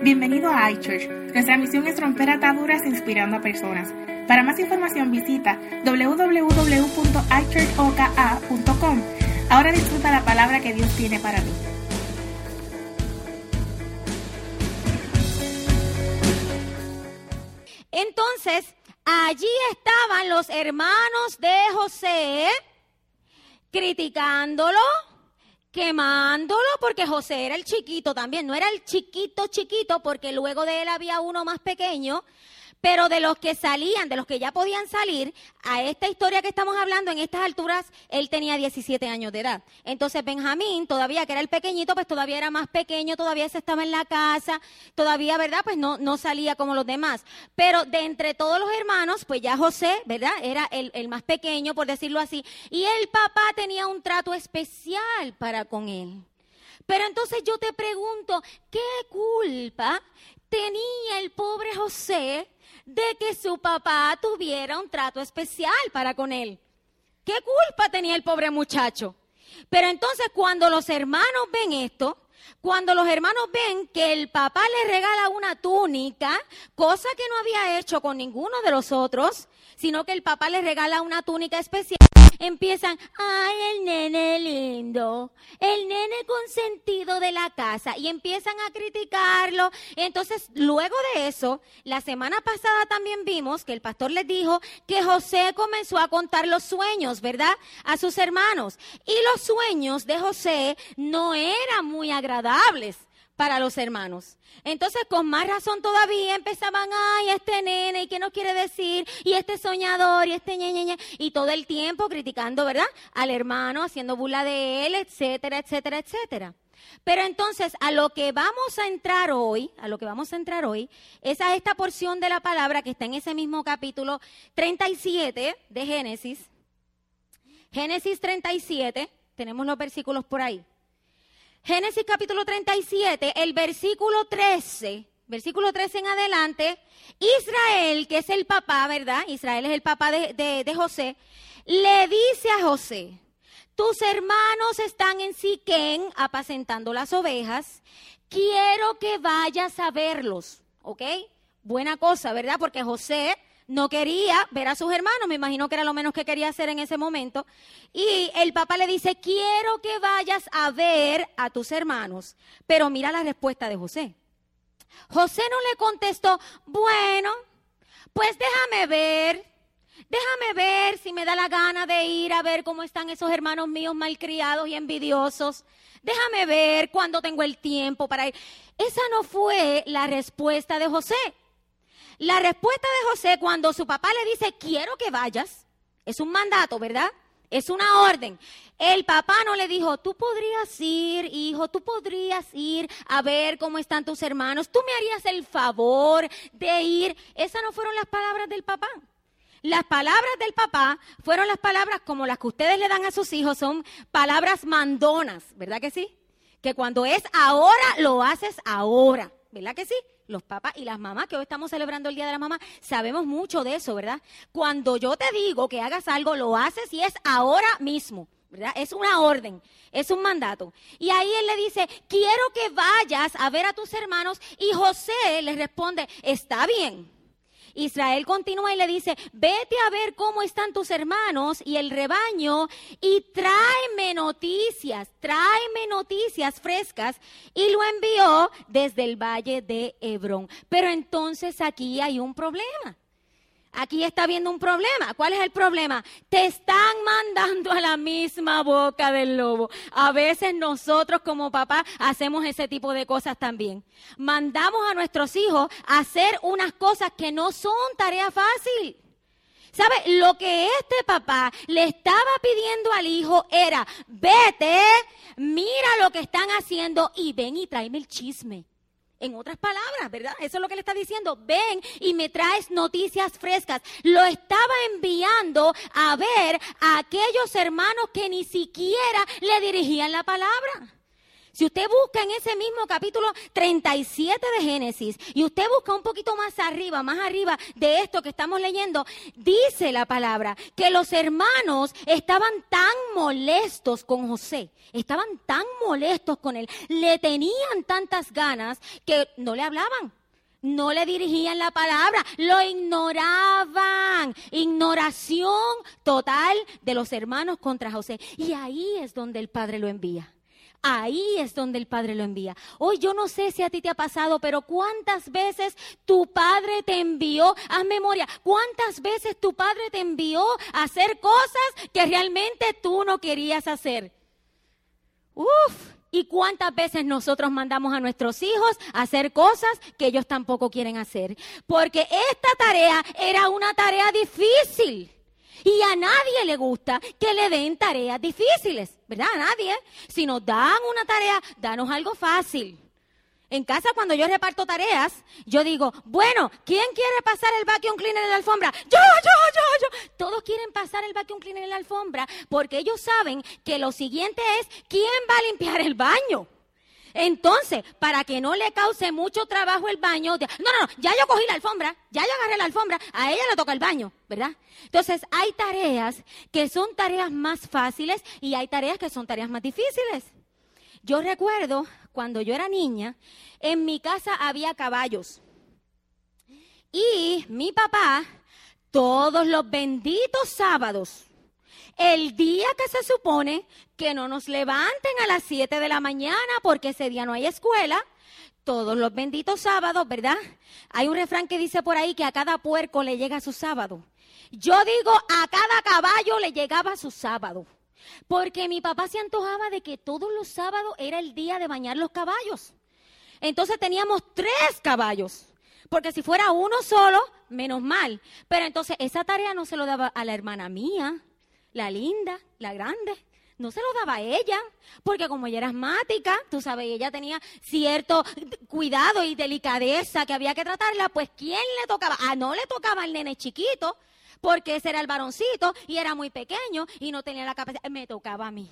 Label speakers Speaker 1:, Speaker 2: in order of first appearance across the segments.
Speaker 1: Bienvenido a iChurch. Nuestra misión es romper ataduras inspirando a personas. Para más información visita www.ichurchoka.com. Ahora disfruta la palabra que Dios tiene para ti.
Speaker 2: Entonces, allí estaban los hermanos de José criticándolo, quemándolo, porque José era el chiquito también, no era el chiquito chiquito, porque luego de él había uno más pequeño, pero de los que salían, de los que ya podían salir, a esta historia que estamos hablando, en estas alturas, él tenía 17 años de edad. Entonces Benjamín, todavía que era el pequeñito, pues todavía era más pequeño, todavía se estaba en la casa, todavía, ¿verdad? Pues no, no salía como los demás. Pero de entre todos los hermanos, pues ya José, ¿verdad? Era el, el más pequeño, por decirlo así. Y el papá tenía un trato especial para con él. Pero entonces yo te pregunto, ¿qué culpa tenía el pobre José de que su papá tuviera un trato especial para con él. ¿Qué culpa tenía el pobre muchacho? Pero entonces cuando los hermanos ven esto, cuando los hermanos ven que el papá le regala una túnica, cosa que no había hecho con ninguno de los otros, sino que el papá le regala una túnica especial, empiezan, ay, el nene lindo, el nene consentido de la casa, y empiezan a criticarlo. Entonces, luego de eso, la semana pasada también vimos que el pastor les dijo que José comenzó a contar los sueños, ¿verdad? A sus hermanos. Y los sueños de José no eran muy agradables para los hermanos. Entonces, con más razón todavía empezaban, ay, este nene, ¿y qué nos quiere decir? Y este soñador, y este ñe, y todo el tiempo criticando, ¿verdad? Al hermano, haciendo burla de él, etcétera, etcétera, etcétera. Pero entonces, a lo que vamos a entrar hoy, a lo que vamos a entrar hoy, es a esta porción de la palabra que está en ese mismo capítulo 37 de Génesis. Génesis 37, tenemos los versículos por ahí. Génesis capítulo 37, el versículo 13, versículo 13 en adelante, Israel, que es el papá, ¿verdad? Israel es el papá de, de, José, le dice a José, tus hermanos están en Siquén apacentando las ovejas, quiero que vayas a verlos, ¿ok? Buena cosa, ¿verdad? Porque José no quería ver a sus hermanos, me imagino que era lo menos que quería hacer en ese momento. Y el papá le dice, quiero que vayas a ver a tus hermanos. Pero mira la respuesta de José. José no le contestó, bueno, pues déjame ver, déjame ver si me da la gana de ir a ver cómo están esos hermanos míos malcriados y envidiosos. Déjame ver cuándo tengo el tiempo para ir. Esa no fue la respuesta de José. La respuesta de José cuando su papá le dice, quiero que vayas, es un mandato, ¿verdad? Es una orden. El papá no le dijo, tú podrías ir, hijo, tú podrías ir a ver cómo están tus hermanos, tú me harías el favor de ir. Esas no fueron las palabras del papá. Las palabras del papá fueron las palabras como las que ustedes le dan a sus hijos, son palabras mandonas, ¿verdad que sí? Que cuando es ahora, lo haces ahora, ¿verdad que sí? Los papás y las mamás, que hoy estamos celebrando el Día de la Mamá, sabemos mucho de eso, ¿verdad? Cuando yo te digo que hagas algo, lo haces y es ahora mismo. ¿verdad? Es una orden, es un mandato. Y ahí él le dice, quiero que vayas a ver a tus hermanos. Y José le responde, está bien. Israel continúa y le dice, vete a ver cómo están tus hermanos y el rebaño y tráeme noticias, tráeme noticias frescas. Y lo envió desde el valle de Hebrón. Pero entonces aquí hay un problema. Aquí está habiendo un problema. ¿Cuál es el problema? Te están mandando a la misma boca del lobo. A veces nosotros como papá hacemos ese tipo de cosas también. Mandamos a nuestros hijos a hacer unas cosas que no son tarea fácil. ¿Sabe? Lo que este papá le estaba pidiendo al hijo era, vete, mira lo que están haciendo y ven y tráeme el chisme. En otras palabras, ¿verdad? Eso es lo que le está diciendo. Ven y me traes noticias frescas. Lo estaba enviando a ver a aquellos hermanos que ni siquiera le dirigían la palabra. Si usted busca en ese mismo capítulo 37 de Génesis y usted busca un poquito más arriba, más arriba de esto que estamos leyendo, dice la palabra que los hermanos estaban tan molestos con José, estaban tan molestos con él, le tenían tantas ganas que no le hablaban. No le dirigían la palabra, lo ignoraban. Ignoración total de los hermanos contra José. Y ahí es donde el Padre lo envía. Ahí es donde el Padre lo envía. Hoy yo no sé si a ti te ha pasado, pero ¿cuántas veces tu Padre te envió? Haz memoria, ¿cuántas veces tu Padre te envió a hacer cosas que realmente tú no querías hacer? Uf, ¿y cuántas veces nosotros mandamos a nuestros hijos a hacer cosas que ellos tampoco quieren hacer? Porque esta tarea era una tarea difícil. Y a nadie le gusta que le den tareas difíciles, ¿verdad? A nadie. Si nos dan una tarea, danos algo fácil. En casa, cuando yo reparto tareas, yo digo, bueno, ¿quién quiere pasar el vacuum cleaner en la alfombra? Yo, yo, yo, yo. Todos quieren pasar el vacuum cleaner en la alfombra porque ellos saben que lo siguiente es, ¿quién va a limpiar el baño? Entonces, para que no le cause mucho trabajo el baño, no, no, no, ya yo cogí la alfombra, ya yo agarré la alfombra, a ella le toca el baño, ¿verdad? Entonces, hay tareas que son tareas más fáciles y hay tareas que son tareas más difíciles. Yo recuerdo cuando yo era niña, en mi casa había caballos. Y mi papá, todos los benditos sábados, el día que se supone que no nos levanten a las 7 de la mañana porque ese día no hay escuela, todos los benditos sábados, ¿verdad? Hay un refrán que dice por ahí que a cada puerco le llega su sábado. Yo digo, a cada caballo le llegaba su sábado. Porque mi papá se antojaba de que todos los sábados era el día de bañar los caballos. Entonces teníamos tres caballos. Porque si fuera uno solo, menos mal. Pero entonces esa tarea no se lo daba a la hermana mía, la linda, la grande, no se lo daba a ella, porque como ella era asmática, tú sabes, ella tenía cierto cuidado y delicadeza que había que tratarla, pues ¿quién le tocaba? Ah, no le tocaba al nene chiquito, porque ese era el varoncito y era muy pequeño y no tenía la capacidad, me tocaba a mí.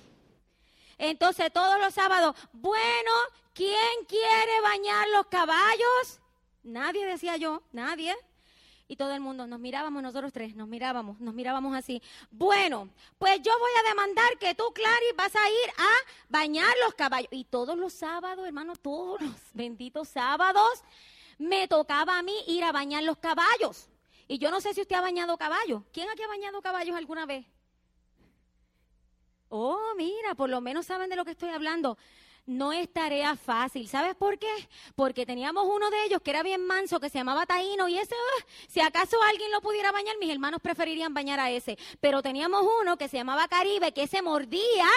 Speaker 2: Entonces todos los sábados, bueno, ¿quién quiere bañar los caballos? Nadie decía yo, nadie. Y todo el mundo, nos mirábamos nosotros tres, nos mirábamos, nos mirábamos así. Bueno, pues yo voy a demandar que tú, Clary, vas a ir a bañar los caballos. Y todos los sábados, hermano, todos los benditos sábados, me tocaba a mí ir a bañar los caballos. Y yo no sé si usted ha bañado caballos. ¿Quién aquí ha bañado caballos alguna vez? Oh, mira, por lo menos saben de lo que estoy hablando no es tarea fácil. ¿Sabes por qué? Porque teníamos uno de ellos que era bien manso, que se llamaba Taíno, y ese, ah, si acaso alguien lo pudiera bañar, mis hermanos preferirían bañar a ese. Pero teníamos uno que se llamaba Caribe, que ese mordía,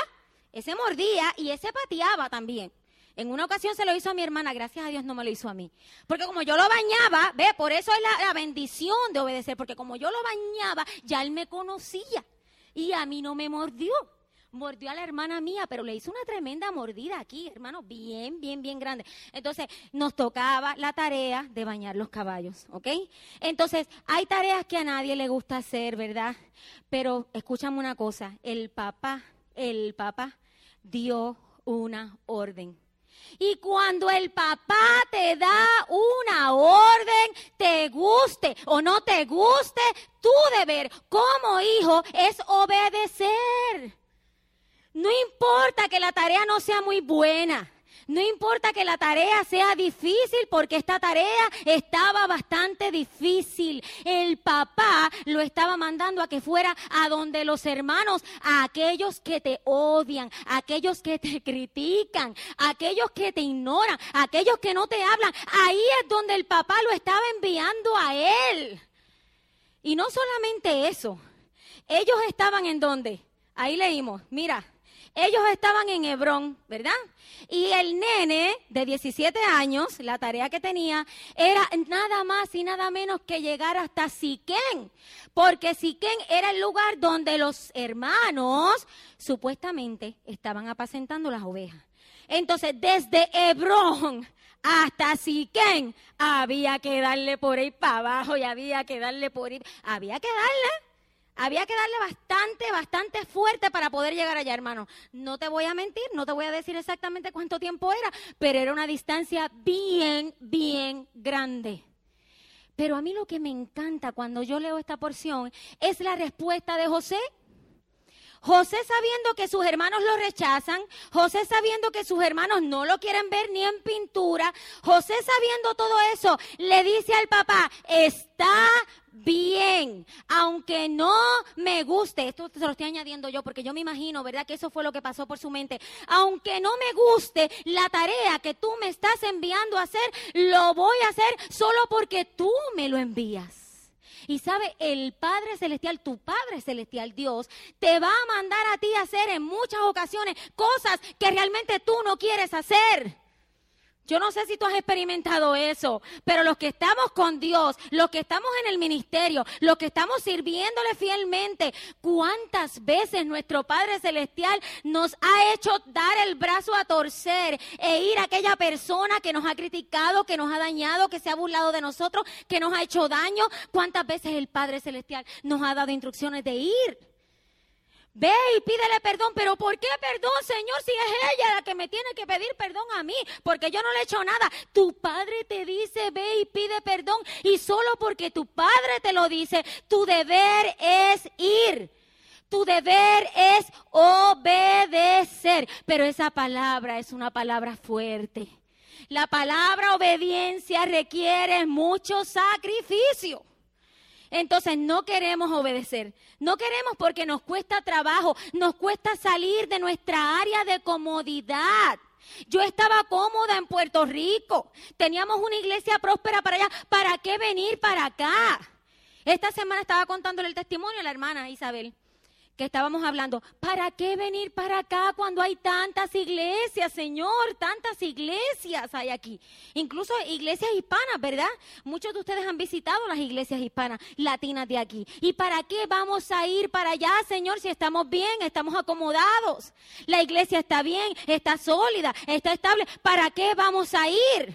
Speaker 2: ese mordía y ese pateaba también. En una ocasión se lo hizo a mi hermana, gracias a Dios no me lo hizo a mí. Porque como yo lo bañaba, ve, por eso es la, la bendición de obedecer, porque como yo lo bañaba, ya él me conocía y a mí no me mordió mordió a la hermana mía, pero le hizo una tremenda mordida aquí, hermano, bien, bien, bien grande. Entonces, nos tocaba la tarea de bañar los caballos, ¿ok? Entonces, hay tareas que a nadie le gusta hacer, ¿verdad? Pero escúchame una cosa, el papá, el papá dio una orden. Y cuando el papá te da una orden, te guste o no te guste, tu deber como hijo es obedecer. No importa que la tarea no sea muy buena. No importa que la tarea sea difícil porque esta tarea estaba bastante difícil. El papá lo estaba mandando a que fuera a donde los hermanos, a aquellos que te odian, a aquellos que te critican, a aquellos que te ignoran, a aquellos que no te hablan. Ahí es donde el papá lo estaba enviando a él. Y no solamente eso. Ellos estaban en donde. Ahí leímos, mira, ellos estaban en Hebrón, ¿verdad? Y el nene de 17 años, la tarea que tenía era nada más y nada menos que llegar hasta Siquén, porque Siquén era el lugar donde los hermanos supuestamente estaban apacentando las ovejas. Entonces, desde Hebrón hasta Siquén había que darle por ahí para abajo y había que darle por ahí, había que darle Había que darle bastante, bastante fuerte para poder llegar allá, hermano. No te voy a mentir, no te voy a decir exactamente cuánto tiempo era, pero era una distancia bien, bien grande. Pero a mí lo que me encanta cuando yo leo esta porción es la respuesta de José. José sabiendo que sus hermanos lo rechazan, José sabiendo que sus hermanos no lo quieren ver ni en pintura, José sabiendo todo eso, le dice al papá, está bien, aunque no me guste, esto se lo estoy añadiendo yo porque yo me imagino, ¿verdad? Que eso fue lo que pasó por su mente, aunque no me guste la tarea que tú me estás enviando a hacer, lo voy a hacer solo porque tú me lo envías. Y sabe, el Padre Celestial, tu Padre Celestial, Dios, te va a mandar a ti a hacer en muchas ocasiones cosas que realmente tú no quieres hacer. Yo no sé si tú has experimentado eso, pero los que estamos con Dios, los que estamos en el ministerio, los que estamos sirviéndole fielmente, ¿cuántas veces nuestro Padre Celestial nos ha hecho dar el brazo a torcer e ir a aquella persona que nos ha criticado, que nos ha dañado, que se ha burlado de nosotros, que nos ha hecho daño? ¿Cuántas veces el Padre Celestial nos ha dado instrucciones de ir? Ve y pídele perdón, pero ¿por qué perdón, Señor, si es ella la que me tiene que pedir perdón a mí? Porque yo no le he hecho nada. Tu padre te dice, ve y pide perdón, y solo porque tu padre te lo dice, tu deber es ir. Tu deber es obedecer. Pero esa palabra es una palabra fuerte. La palabra obediencia requiere mucho sacrificio. Entonces no queremos obedecer. No queremos porque nos cuesta trabajo, nos cuesta salir de nuestra área de comodidad. Yo estaba cómoda en Puerto Rico. Teníamos una iglesia próspera para allá. ¿Para qué venir para acá? Esta semana estaba contándole el testimonio a la hermana Isabel que estábamos hablando, ¿para qué venir para acá cuando hay tantas iglesias, Señor? Tantas iglesias hay aquí. Incluso iglesias hispanas, ¿verdad? Muchos de ustedes han visitado las iglesias hispanas, latinas de aquí. ¿Y para qué vamos a ir para allá, Señor, si estamos bien, estamos acomodados? La iglesia está bien, está sólida, está estable. ¿Para qué vamos a ir?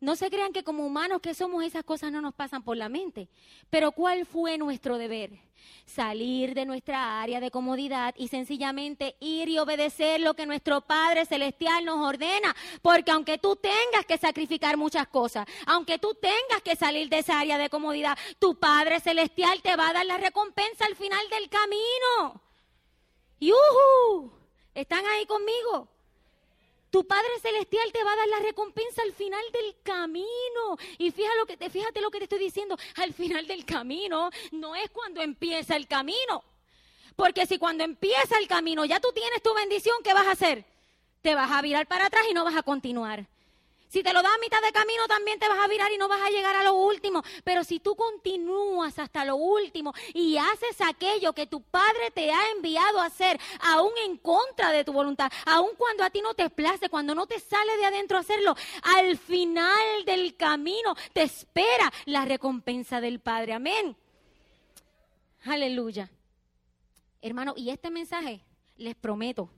Speaker 2: No se crean que como humanos que somos esas cosas no nos pasan por la mente. Pero ¿cuál fue nuestro deber? Salir de nuestra área de comodidad y sencillamente ir y obedecer lo que nuestro Padre Celestial nos ordena. Porque aunque tú tengas que sacrificar muchas cosas, aunque tú tengas que salir de esa área de comodidad, tu Padre Celestial te va a dar la recompensa al final del camino. ¡Yuhu! ¿Están ahí conmigo? Tu Padre Celestial te va a dar la recompensa al final del camino. Y fíjate lo que te, fíjate lo que te estoy diciendo, al final del camino no es cuando empieza el camino. Porque si cuando empieza el camino ya tú tienes tu bendición, ¿qué vas a hacer? Te vas a virar para atrás y no vas a continuar. Si te lo das a mitad de camino, también te vas a virar y no vas a llegar a lo último. Pero si tú continúas hasta lo último y haces aquello que tu Padre te ha enviado a hacer, aún en contra de tu voluntad, aún cuando a ti no te place, cuando no te sale de adentro hacerlo, al final del camino te espera la recompensa del Padre. Amén. Aleluya. Hermano, y este mensaje, les prometo,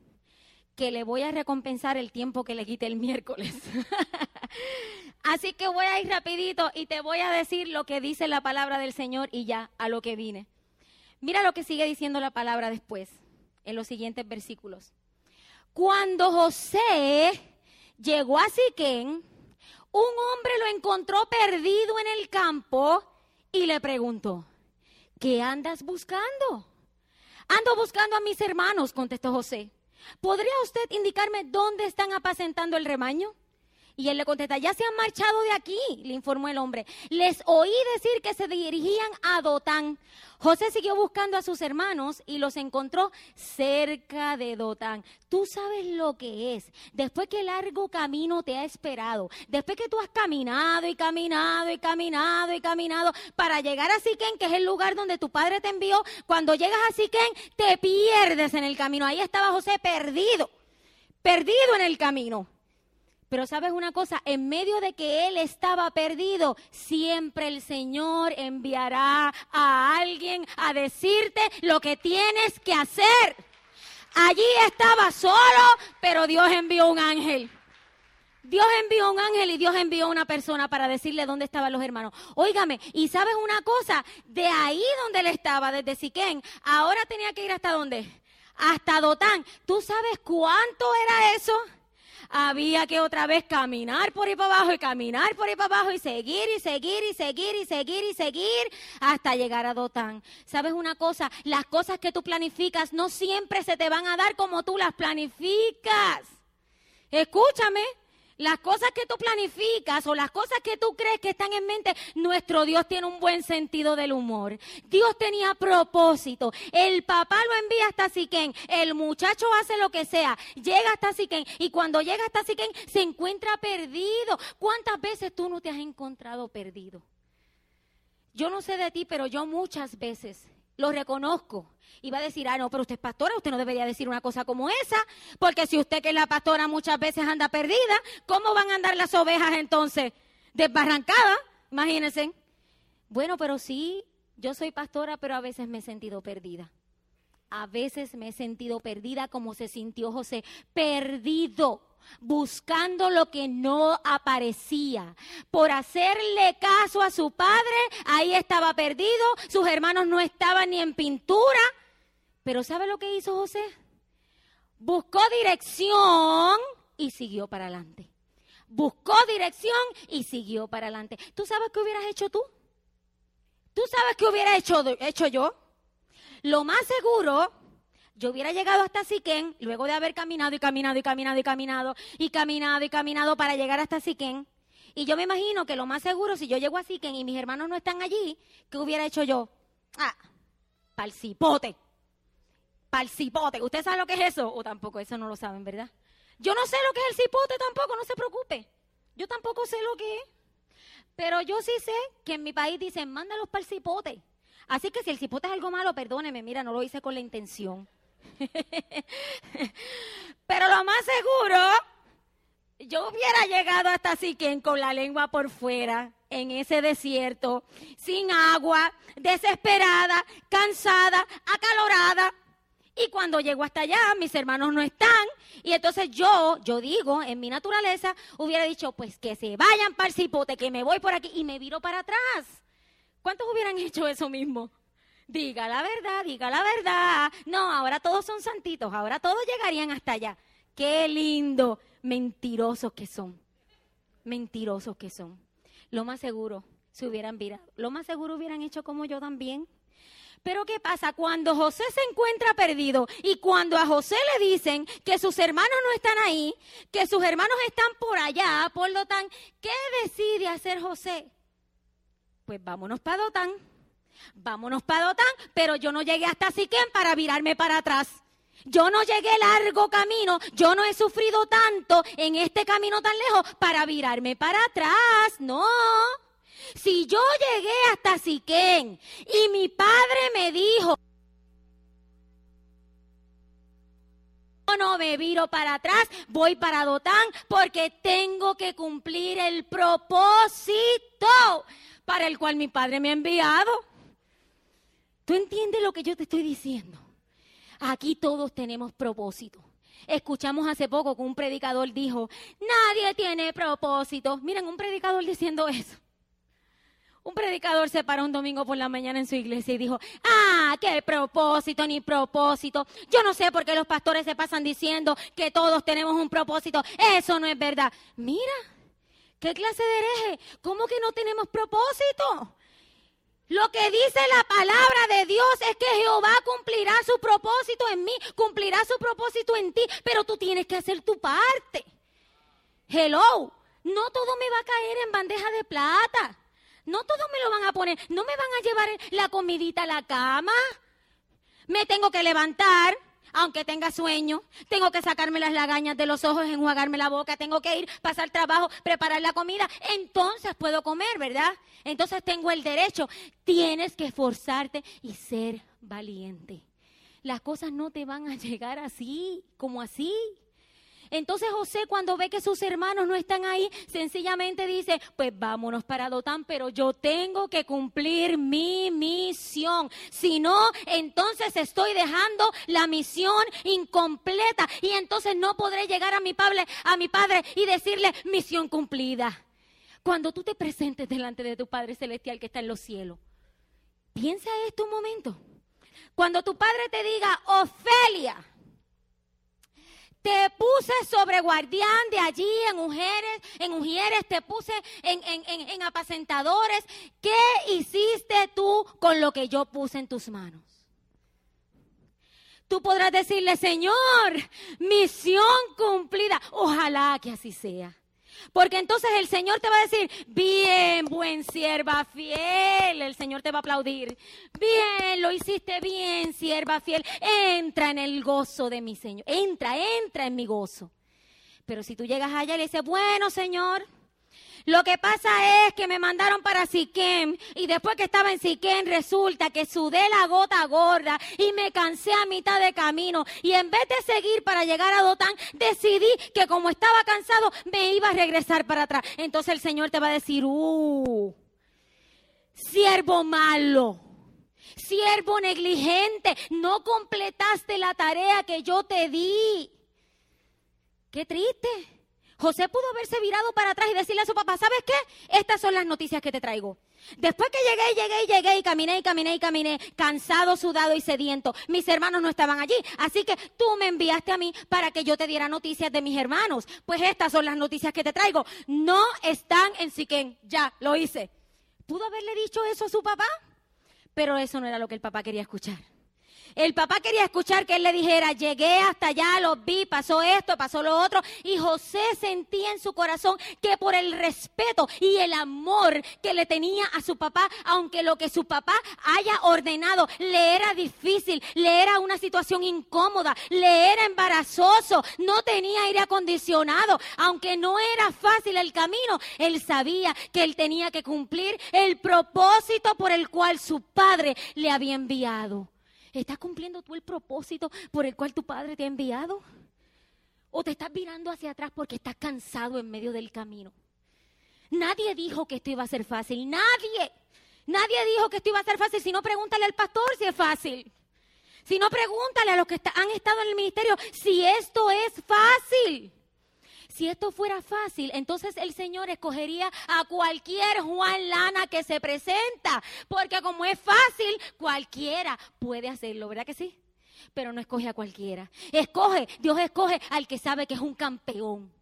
Speaker 2: que le voy a recompensar el tiempo que le quite el miércoles. Así que voy a ir rapidito y te voy a decir lo que dice la palabra del Señor y ya a lo que vine. Mira lo que sigue diciendo la palabra después, en los siguientes versículos. Cuando José llegó a Siquén, un hombre lo encontró perdido en el campo y le preguntó, ¿qué andas buscando? Ando buscando a mis hermanos, contestó José. ¿Podría usted indicarme dónde están apacentando el rebaño? Y él le contesta, ya se han marchado de aquí, le informó el hombre. Les oí decir que se dirigían a Dotán. José siguió buscando a sus hermanos y los encontró cerca de Dotán. Tú sabes lo que es. Después que largo camino te ha esperado, después que tú has caminado y caminado y caminado y caminado para llegar a Siquén, que es el lugar donde tu padre te envió, cuando llegas a Siquén te pierdes en el camino. Ahí estaba José perdido, perdido en el camino. Pero sabes una cosa, en medio de que él estaba perdido, siempre el Señor enviará a alguien a decirte lo que tienes que hacer. Allí estaba solo, pero Dios envió un ángel. Dios envió un ángel y Dios envió una persona para decirle dónde estaban los hermanos. Óigame, y sabes una cosa, de ahí donde él estaba, desde Siquén, ahora tenía que ir hasta dónde? Hasta Dotán. ¿Tú sabes cuánto era eso? Había que otra vez caminar por ahí para abajo y caminar por ahí para abajo y seguir y seguir y seguir y seguir y seguir hasta llegar a Dotán. ¿Sabes una cosa? Las cosas que tú planificas no siempre se te van a dar como tú las planificas. Escúchame, las cosas que tú planificas o las cosas que tú crees que están en mente, nuestro Dios tiene un buen sentido del humor. Dios tenía propósito. El papá lo envía hasta Siquén. El muchacho hace lo que sea. Llega hasta Siquén. Y cuando llega hasta Siquén, se encuentra perdido. ¿Cuántas veces tú no te has encontrado perdido? Yo no sé de ti, pero yo muchas veces lo reconozco. Y va a decir, ah, no, pero usted es pastora, usted no debería decir una cosa como esa, porque si usted que es la pastora muchas veces anda perdida, ¿cómo van a andar las ovejas entonces? Desbarrancadas, imagínense. Bueno, pero sí, yo soy pastora, pero a veces me he sentido perdida. A veces me he sentido perdida como se sintió José, perdido buscando lo que no aparecía. Por hacerle caso a su padre, ahí estaba perdido, sus hermanos no estaban ni en pintura. Pero ¿sabe lo que hizo José? Buscó dirección y siguió para adelante. Buscó dirección y siguió para adelante. ¿Tú sabes qué hubieras hecho tú? ¿Tú sabes qué hubiera hecho, hecho yo? Lo más seguro yo hubiera llegado hasta Siquén, luego de haber caminado y caminado y caminado y caminado y caminado y caminado para llegar hasta Siquén. Y yo me imagino que lo más seguro, si yo llego a Siquén y mis hermanos no están allí, ¿qué hubiera hecho yo? Ah, pal cipote. Pal cipote. ¿Usted sabe lo que es eso? O tampoco, eso no lo saben, ¿verdad? Yo no sé lo que es el cipote tampoco, no se preocupe. Yo tampoco sé lo que es. Pero yo sí sé que en mi país dicen, mándalos para cipote. Así que si el cipote es algo malo, perdóneme, mira, no lo hice con la intención. Pero lo más seguro, yo hubiera llegado hasta Siquén con la lengua por fuera, en ese desierto, sin agua, desesperada, cansada, acalorada. Y cuando llego hasta allá, mis hermanos no están. Y entonces yo, yo digo, en mi naturaleza, hubiera dicho, pues que se vayan para que me voy por aquí y me viro para atrás. ¿Cuántos hubieran hecho eso mismo? Diga la verdad, diga la verdad. No, ahora todos son santitos, ahora todos llegarían hasta allá. Qué lindo. Mentirosos que son. Mentirosos que son. Lo más seguro, se hubieran virado. Lo más seguro hubieran hecho como yo también. Pero ¿qué pasa? Cuando José se encuentra perdido y cuando a José le dicen que sus hermanos no están ahí, que sus hermanos están por allá, por Dotán, ¿qué decide hacer José? Pues vámonos para Dotán vámonos para Dotán, pero yo no llegué hasta Siquén para virarme para atrás. Yo no llegué largo camino, yo no he sufrido tanto en este camino tan lejos para virarme para atrás, no. Si yo llegué hasta Siquén y mi padre me dijo, no me viro para atrás, voy para Dotán porque tengo que cumplir el propósito para el cual mi padre me ha enviado. ¿Tú entiendes lo que yo te estoy diciendo? Aquí todos tenemos propósito. Escuchamos hace poco que un predicador dijo, nadie tiene propósito. Miren, un predicador diciendo eso. Un predicador se paró un domingo por la mañana en su iglesia y dijo, ah, qué propósito ni propósito. Yo no sé por qué los pastores se pasan diciendo que todos tenemos un propósito. Eso no es verdad. Mira, ¿qué clase de hereje? ¿Cómo que no tenemos propósito? Lo que dice la palabra de Dios es que Jehová cumplirá su propósito en mí, cumplirá su propósito en ti, pero tú tienes que hacer tu parte. Hello, no todo me va a caer en bandeja de plata. No todo me lo van a poner, no me van a llevar la comidita a la cama. Me tengo que levantar, aunque tenga sueño, tengo que sacarme las lagañas de los ojos, enjuagarme la boca, tengo que ir, pasar trabajo, preparar la comida, entonces puedo comer, ¿verdad? Entonces tengo el derecho. Tienes que esforzarte y ser valiente. Las cosas no te van a llegar así, como así. Entonces José cuando ve que sus hermanos no están ahí, sencillamente dice, pues vámonos para Dotán, pero yo tengo que cumplir mi misión. Si no, entonces estoy dejando la misión incompleta y entonces no podré llegar a mi padre, y decirle misión cumplida. Cuando tú te presentes delante de tu Padre Celestial que está en los cielos, piensa esto un momento. Cuando tu padre te diga, Ofelia, te puse sobre guardián de allí en mujeres, en mujeres, te puse en, en, apacentadores. ¿Qué hiciste tú con lo que yo puse en tus manos? Tú podrás decirle, Señor, misión cumplida. Ojalá que así sea. Porque entonces el Señor te va a decir, bien, buen sierva fiel. El Señor te va a aplaudir. Bien, lo hiciste bien, sierva fiel. Entra en el gozo de mi Señor. Entra, entra en mi gozo. Pero si tú llegas allá y le dices, bueno, Señor, lo que pasa es que me mandaron para Siquem y después que estaba en Siquem resulta que sudé la gota gorda y me cansé a mitad de camino y en vez de seguir para llegar a Dotán decidí que como estaba cansado me iba a regresar para atrás. Entonces el Señor te va a decir, "Uh, siervo malo." Siervo negligente, no completaste la tarea que yo te di. Qué triste. José pudo haberse virado para atrás y decirle a su papá, ¿sabes qué? Estas son las noticias que te traigo. Después que llegué, llegué, llegué y caminé y caminé y caminé, cansado, sudado y sediento, mis hermanos no estaban allí. Así que tú me enviaste a mí para que yo te diera noticias de mis hermanos. Pues estas son las noticias que te traigo. No están en Siquén. Ya, lo hice. ¿Pudo haberle dicho eso a su papá? Pero eso no era lo que el papá quería escuchar. El papá quería escuchar que él le dijera, llegué hasta allá, los vi, pasó esto, pasó lo otro. Y José sentía en su corazón que por el respeto y el amor que le tenía a su papá, aunque lo que su papá haya ordenado le era difícil, le era una situación incómoda, le era embarazoso, no tenía aire acondicionado, aunque no era fácil el camino, él sabía que él tenía que cumplir el propósito por el cual su padre le había enviado. ¿Estás cumpliendo tú el propósito por el cual tu padre te ha enviado? ¿O te estás mirando hacia atrás porque estás cansado en medio del camino? Nadie dijo que esto iba a ser fácil. Nadie. Nadie dijo que esto iba a ser fácil. Si no, pregúntale al pastor si es fácil. Si no, pregúntale a los que han estado en el ministerio si esto es fácil. Si esto fuera fácil, entonces el Señor escogería a cualquier Juan Lana que se presenta, porque como es fácil, cualquiera puede hacerlo, ¿verdad que sí? Pero no escoge a cualquiera. Escoge, Dios escoge al que sabe que es un campeón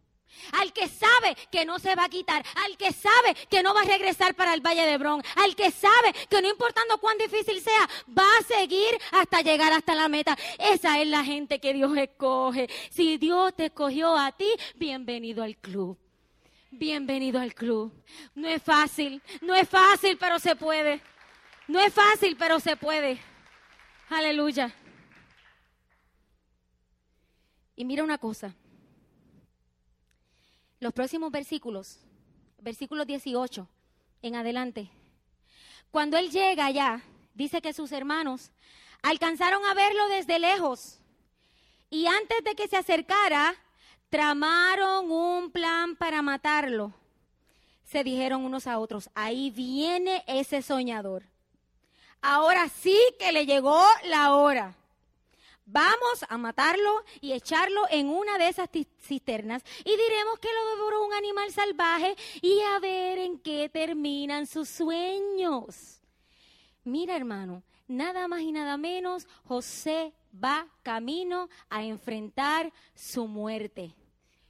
Speaker 2: al que sabe que no se va a quitar, al que sabe que no va a regresar para el Valle de Hebrón, al que sabe que no importando cuán difícil sea, va a seguir hasta llegar hasta la meta. Esa es la gente que Dios escoge. Si Dios te escogió a ti, bienvenido al club. Bienvenido al club. No es fácil, no es fácil, pero se puede. No es fácil, pero se puede. Aleluya. Y mira una cosa los próximos versículos, versículo 18 en adelante. Cuando él llega allá, dice que sus hermanos alcanzaron a verlo desde lejos y antes de que se acercara, tramaron un plan para matarlo. Se dijeron unos a otros, ahí viene ese soñador. Ahora sí que le llegó la hora. Vamos a matarlo y echarlo en una de esas cisternas y diremos que lo devoró un animal salvaje y a ver en qué terminan sus sueños. Mira hermano, nada más y nada menos, José va camino a enfrentar su muerte.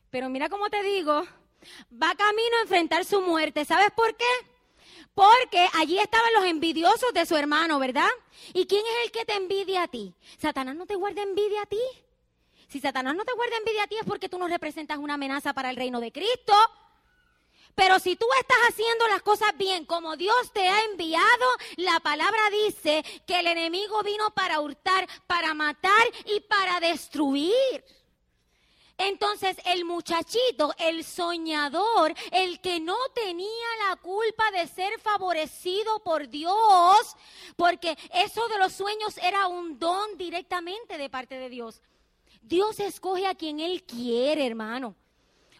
Speaker 2: Pero mira cómo te digo, va camino a enfrentar su muerte. ¿Sabes por qué? Porque allí estaban los envidiosos de su hermano, ¿verdad? ¿Y quién es el que te envidia a ti? Satanás no te guarda envidia a ti. Si Satanás no te guarda envidia a ti es porque tú no representas una amenaza para el reino de Cristo. Pero si tú estás haciendo las cosas bien como Dios te ha enviado, la palabra dice que el enemigo vino para hurtar, para matar y para destruir. Entonces el muchachito, el soñador, el que no tenía la culpa de ser favorecido por Dios, porque eso de los sueños era un don directamente de parte de Dios. Dios escoge a quien Él quiere, hermano.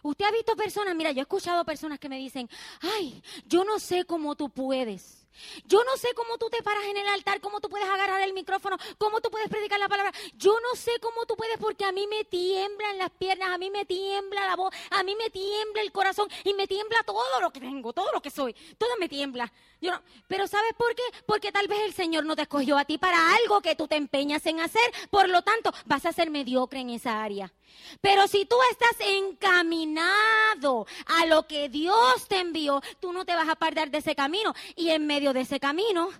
Speaker 2: Usted ha visto personas, mira, yo he escuchado personas que me dicen, ay, yo no sé cómo tú puedes. Yo no sé cómo tú te paras en el altar, cómo tú puedes agarrar el micrófono, cómo tú puedes predicar la palabra. Yo no sé cómo tú puedes porque a mí me tiemblan las piernas, a mí me tiembla la voz, a mí me tiembla el corazón y me tiembla todo lo que tengo, todo lo que soy. Todo me tiembla. Yo pero ¿sabes por qué? Porque tal vez el Señor no te escogió a ti para algo que tú te empeñas en hacer. Por lo tanto, vas a ser mediocre en esa área. Pero si tú estás encaminado a lo que Dios te envió, tú no te vas a apartar de ese camino. Y en medio de ese camino,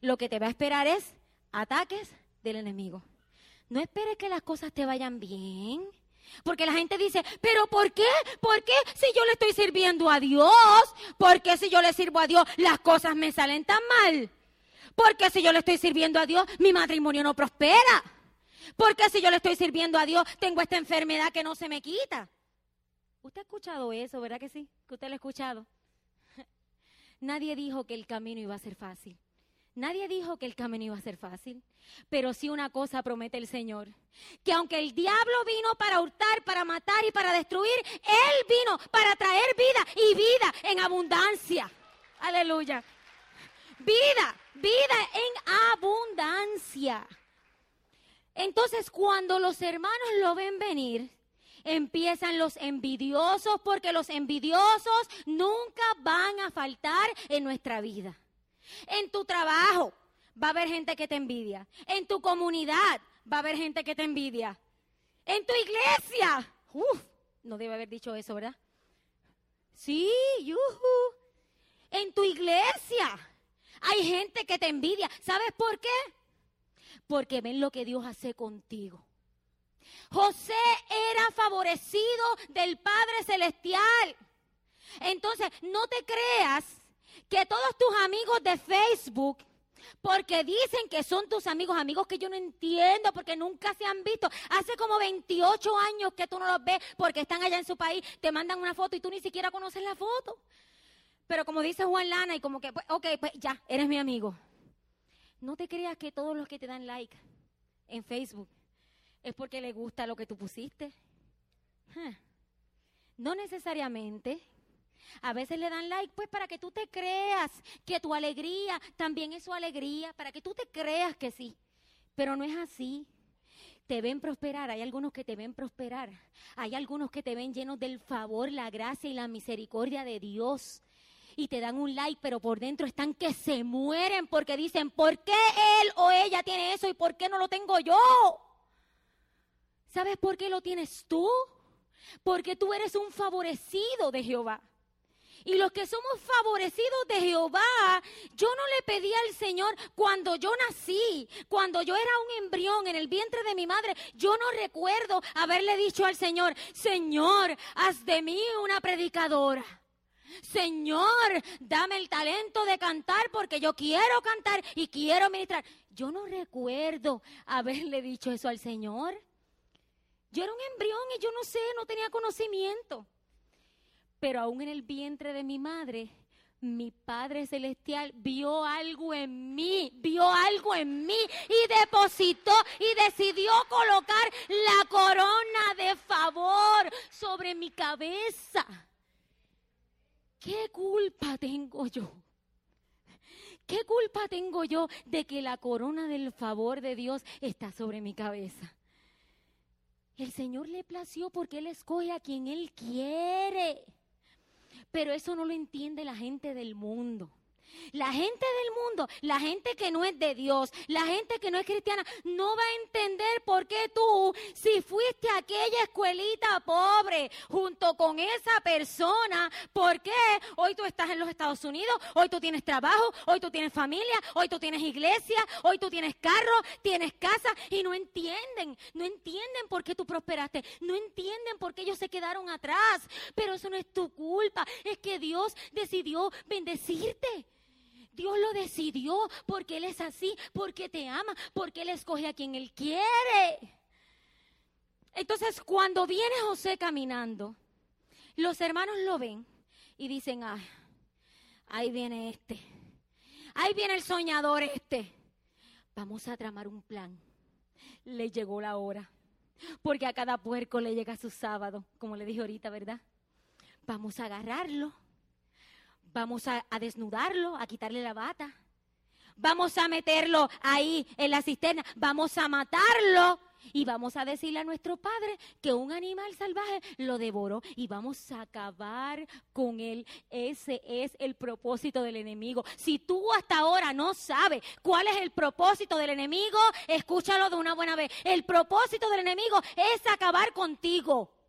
Speaker 2: lo que te va a esperar es ataques del enemigo. No esperes que las cosas te vayan bien. Porque la gente dice, pero ¿por qué? ¿Por qué si yo le estoy sirviendo a Dios? ¿Por qué si yo le sirvo a Dios las cosas me salen tan mal? ¿Por qué si yo le estoy sirviendo a Dios mi matrimonio no prospera? Porque si yo le estoy sirviendo a Dios, tengo esta enfermedad que no se me quita. Usted ha escuchado eso, ¿verdad que sí? Que usted lo ha escuchado. Nadie dijo que el camino iba a ser fácil. Nadie dijo que el camino iba a ser fácil. Pero sí una cosa promete el Señor. Que aunque el diablo vino para hurtar, para matar y para destruir, Él vino para traer vida y vida en abundancia. Aleluya. Vida, vida en abundancia. Entonces cuando los hermanos lo ven venir, empiezan los envidiosos porque los envidiosos nunca van a faltar en nuestra vida. En tu trabajo va a haber gente que te envidia. En tu comunidad va a haber gente que te envidia. En tu iglesia. No debe haber dicho eso, ¿verdad? Sí, yuhu. En tu iglesia hay gente que te envidia. ¿Sabes por qué? porque ven lo que Dios hace contigo. José era favorecido del Padre Celestial. Entonces, no te creas que todos tus amigos de Facebook, porque dicen que son tus amigos, amigos que yo no entiendo porque nunca se han visto. Hace como 28 años que tú no los ves porque están allá en su país, te mandan una foto y tú ni siquiera conoces la foto. Pero como dice Juan Lana y como que, pues, ok, pues ya, eres mi amigo. No te creas que todos los que te dan like en Facebook es porque les gusta lo que tú pusiste. No necesariamente. A veces le dan like pues para que tú te creas que tu alegría también es su alegría, para que tú te creas que sí. Pero no es así. Te ven prosperar, hay algunos que te ven prosperar, hay algunos que te ven llenos del favor, la gracia y la misericordia de Dios y te dan un like, pero por dentro están que se mueren porque dicen, ¿por qué él o ella tiene eso y por qué no lo tengo yo? ¿Sabes por qué lo tienes tú? Porque tú eres un favorecido de Jehová. Y los que somos favorecidos de Jehová, yo no le pedí al Señor cuando yo nací, cuando yo era un embrión en el vientre de mi madre, yo no recuerdo haberle dicho al Señor, Señor, haz de mí una predicadora. Señor, dame el talento de cantar porque yo quiero cantar y quiero ministrar. Yo no recuerdo haberle dicho eso al Señor. Yo era un embrión y yo no sé, no tenía conocimiento. Pero aún en el vientre de mi madre, mi Padre Celestial vio algo en mí, vio algo en mí y depositó y decidió colocar la corona de favor sobre mi cabeza. ¿qué culpa tengo yo? ¿Qué culpa tengo yo de que la corona del favor de Dios está sobre mi cabeza? El Señor le plació porque Él escoge a quien Él quiere. Pero eso no lo entiende la gente del mundo. La gente del mundo, la gente que no es de Dios, la gente que no es cristiana, no va a entender por qué tú, si fuiste a aquella escuelita pobre junto con esa persona, ¿por qué hoy tú estás en los Estados Unidos? Hoy tú tienes trabajo, hoy tú tienes familia, hoy tú tienes iglesia, hoy tú tienes carro, tienes casa y no entienden, no entienden por qué tú prosperaste, no entienden por qué ellos se quedaron atrás. Pero eso no es tu culpa, es que Dios decidió bendecirte. Dios lo decidió porque Él es así, porque te ama, porque Él escoge a quien Él quiere. Entonces, cuando viene José caminando, los hermanos lo ven y dicen, ah, ahí viene este, ahí viene el soñador este. Vamos a tramar un plan. Le llegó la hora. porque a cada puerco le llega su sábado, como le dije ahorita, ¿verdad? Vamos a agarrarlo, vamos a, desnudarlo, a quitarle la bata, vamos a meterlo ahí en la cisterna, vamos a matarlo y vamos a decirle a nuestro padre que un animal salvaje lo devoró y vamos a acabar con él. Ese es el propósito del enemigo. Si tú hasta ahora no sabes cuál es el propósito del enemigo, escúchalo de una buena vez. El propósito del enemigo es acabar contigo.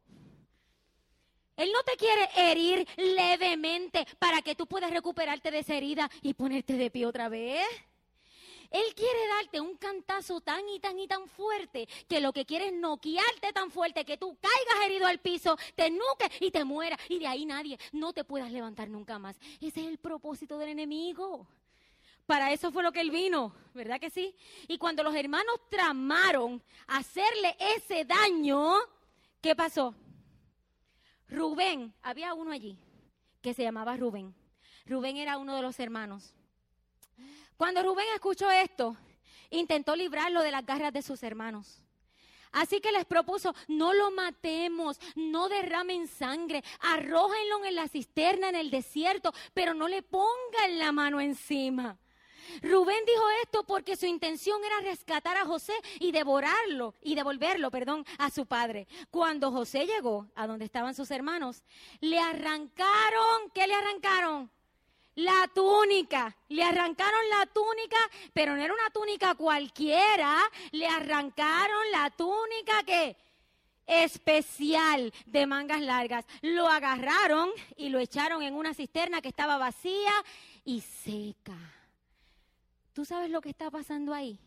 Speaker 2: Él no te quiere herir levemente para que tú puedas recuperarte de esa herida y ponerte de pie otra vez. Él quiere darte un cantazo tan y tan y tan fuerte que lo que quiere es noquearte tan fuerte que tú caigas herido al piso, te nuques y te mueras. Y de ahí nadie, no te puedas levantar nunca más. Ese es el propósito del enemigo. Para eso fue lo que él vino, ¿verdad que sí? Y cuando los hermanos tramaron hacerle ese daño, ¿qué pasó? Rubén, había uno allí que se llamaba Rubén. Rubén era uno de los hermanos. Cuando Rubén escuchó esto, intentó librarlo de las garras de sus hermanos. Así que les propuso, no lo matemos, no derramen sangre, arrójenlo en la cisterna en el desierto, pero no le pongan la mano encima. Rubén dijo esto porque su intención era rescatar a José y devorarlo y devolverlo, perdón, a su padre. Cuando José llegó a donde estaban sus hermanos, le arrancaron, ¿qué le arrancaron? la túnica. Le arrancaron la túnica, pero no era una túnica cualquiera. Le arrancaron la túnica que especial de mangas largas. Lo agarraron y lo echaron en una cisterna que estaba vacía y seca. ¿Tú sabes lo que está pasando ahí?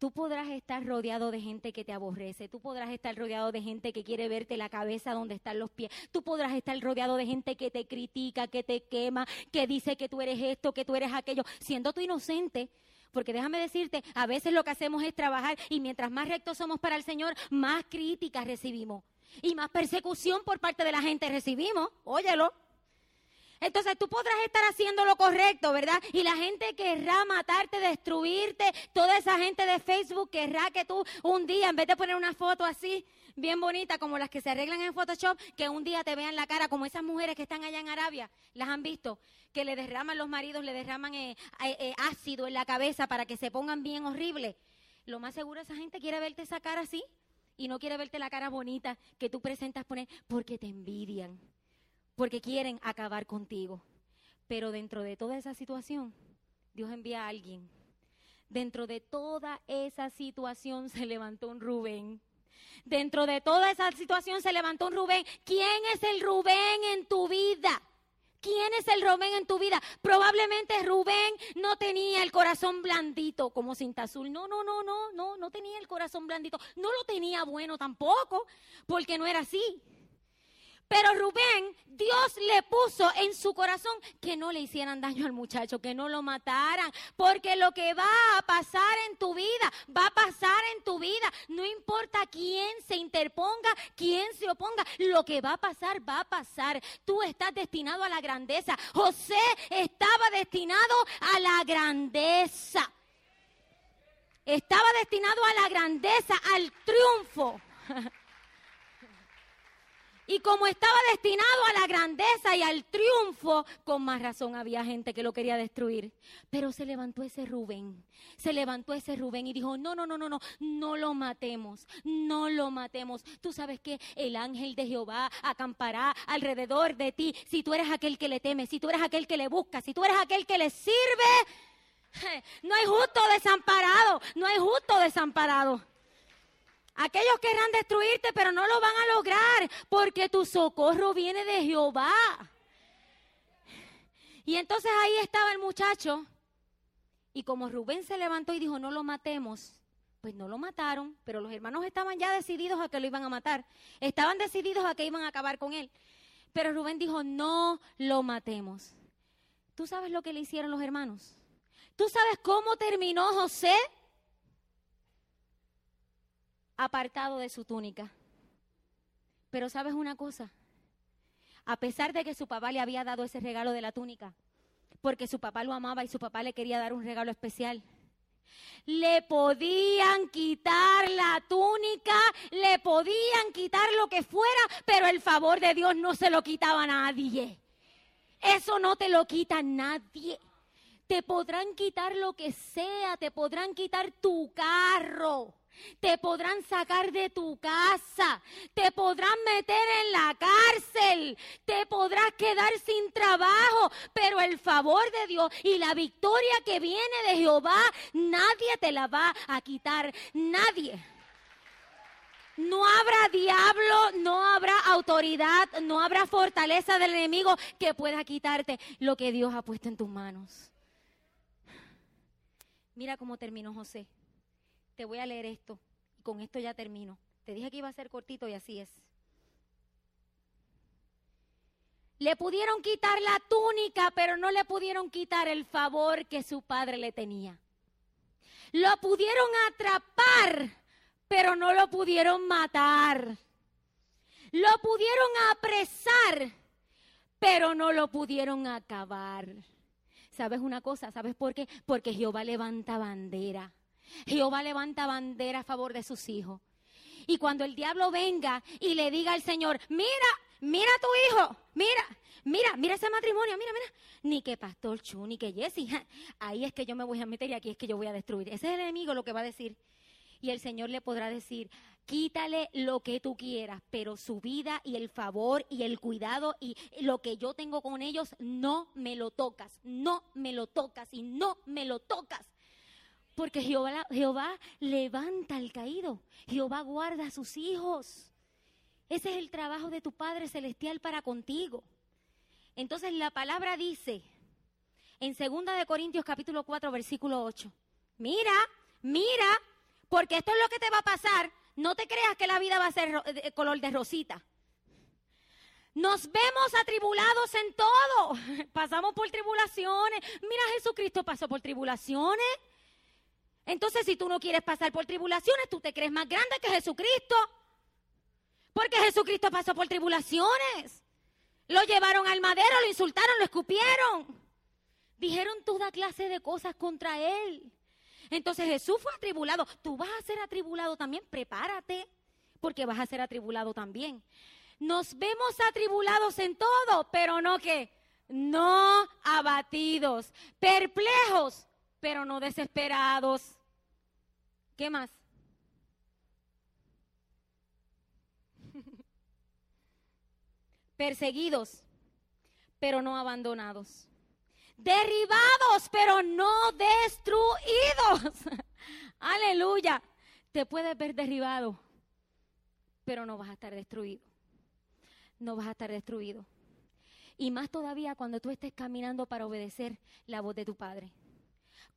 Speaker 2: Tú podrás estar rodeado de gente que te aborrece, tú podrás estar rodeado de gente que quiere verte la cabeza donde están los pies, tú podrás estar rodeado de gente que te critica, que te quema, que dice que tú eres esto, que tú eres aquello, siendo tú inocente. Porque déjame decirte, a veces lo que hacemos es trabajar y mientras más rectos somos para el Señor, más críticas recibimos y más persecución por parte de la gente recibimos. Óyelo. Entonces tú podrás estar haciendo lo correcto, ¿verdad? Y la gente querrá matarte, destruirte. Toda esa gente de Facebook querrá que tú un día, en vez de poner una foto así, bien bonita, como las que se arreglan en Photoshop, que un día te vean la cara, como esas mujeres que están allá en Arabia, las han visto, que le derraman los maridos, le derraman eh, eh, eh, ácido en la cabeza para que se pongan bien horribles. Lo más seguro esa gente quiere verte esa cara así y no quiere verte la cara bonita que tú presentas poner porque te envidian porque quieren acabar contigo. Pero dentro de toda esa situación, Dios envía a alguien. Dentro de toda esa situación se levantó un Rubén. Dentro de toda esa situación se levantó un Rubén. ¿Quién es el Rubén en tu vida? ¿Quién es el Rubén en tu vida? Probablemente Rubén no tenía el corazón blandito como cinta azul. No, no, no, no, no, no tenía el corazón blandito. No lo tenía bueno tampoco, porque no era así. Pero Rubén, Dios le puso en su corazón que no le hicieran daño al muchacho, que no lo mataran, porque lo que va a pasar en tu vida, va a pasar en tu vida. No importa quién se interponga, quién se oponga, lo que va a pasar, va a pasar. Tú estás destinado a la grandeza. José estaba destinado a la grandeza. Estaba destinado a la grandeza, al triunfo. Y como estaba destinado a la grandeza y al triunfo, con más razón había gente que lo quería destruir. Pero se levantó ese Rubén, se levantó ese Rubén y dijo, no, no, no, no, no, no lo matemos, no lo matemos. Tú sabes que el ángel de Jehová acampará alrededor de ti si tú eres aquel que le teme, si tú eres aquel que le busca, si tú eres aquel que le sirve. No hay justo desamparado, no hay justo desamparado. Aquellos querrán destruirte, pero no lo van a lograr, porque tu socorro viene de Jehová. Y entonces ahí estaba el muchacho. Y como Rubén se levantó y dijo, no lo matemos, pues no lo mataron, pero los hermanos estaban ya decididos a que lo iban a matar. Estaban decididos a que iban a acabar con él. Pero Rubén dijo, no lo matemos. ¿Tú sabes lo que le hicieron los hermanos? ¿Tú sabes cómo terminó José? Apartado de su túnica. Pero sabes una cosa, a pesar de que su papá le había dado ese regalo de la túnica, porque su papá lo amaba y su papá le quería dar un regalo especial, Le podían quitar la túnica, le podían quitar lo que fuera, pero el favor de Dios no se lo quitaba a nadie. Eso no te lo quita nadie. Te podrán quitar lo que sea, te podrán quitar tu carro, te podrán sacar de tu casa, te podrán meter en la cárcel, te podrás quedar sin trabajo, pero el favor de Dios y la victoria que viene de Jehová, nadie te la va a quitar, nadie. No habrá diablo, no habrá autoridad, no habrá fortaleza del enemigo que pueda quitarte lo que Dios ha puesto en tus manos. Mira cómo terminó José. Te voy a leer esto y con esto ya termino. Te dije que iba a ser cortito y así es. Le pudieron quitar la túnica, pero no le pudieron quitar el favor que su padre le tenía. Lo pudieron atrapar, pero no lo pudieron matar. Lo pudieron apresar, pero no lo pudieron acabar. ¿Sabes una cosa? ¿Sabes por qué? Porque Jehová levanta bandera. Jehová levanta bandera a favor de sus hijos. Y cuando el diablo venga y le diga al Señor, mira, mira a tu hijo, mira, mira, mira ese matrimonio, mira, mira, ni que Pastor Chu, ni que Jesse, ahí es que yo me voy a meter y aquí es que yo voy a destruir. Ese es el enemigo lo que va a decir. Y el Señor le podrá decir, quítale lo que tú quieras, pero su vida y el favor y el cuidado y lo que yo tengo con ellos, no me lo tocas, no me lo tocas y no me lo tocas. Porque Jehová, levanta al caído, Jehová guarda a sus hijos. Ese es el trabajo de tu Padre Celestial para contigo. Entonces la palabra dice en 2 de Corintios capítulo 4 versículo 8, mira, mira, porque esto es lo que te va a pasar no te creas que la vida va a ser color de rosita. Nos vemos atribulados en todo. Pasamos por tribulaciones. Mira, Jesucristo pasó por tribulaciones. Entonces, si tú no quieres pasar por tribulaciones, tú te crees más grande que Jesucristo. Porque Jesucristo pasó por tribulaciones. Lo llevaron al madero, lo insultaron, lo escupieron. Dijeron toda clase de cosas contra él. Entonces Jesús fue atribulado. Tú vas a ser atribulado también. Prepárate, porque vas a ser atribulado también. Nos vemos atribulados en todo, pero no que, no abatidos, perplejos, pero no desesperados. ¿Qué más? Perseguidos, pero no abandonados derribados, pero no destruidos. Aleluya. Te puedes ver derribado, pero no vas a estar destruido. No vas a estar destruido. Y más todavía cuando tú estés caminando para obedecer la voz de tu Padre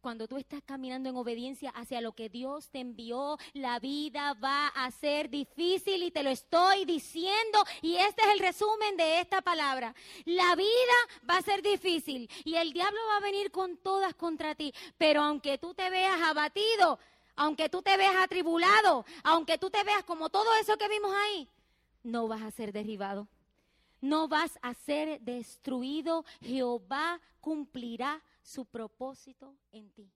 Speaker 2: cuando tú estás caminando en obediencia hacia lo que Dios te envió, la vida va a ser difícil y te lo estoy diciendo. Y este es el resumen de esta palabra. La vida va a ser difícil y el diablo va a venir con todas contra ti. Pero aunque tú te veas abatido, aunque tú te veas atribulado, aunque tú te veas como todo eso que vimos ahí, no vas a ser derribado. No vas a ser destruido. Jehová cumplirá su propósito en ti.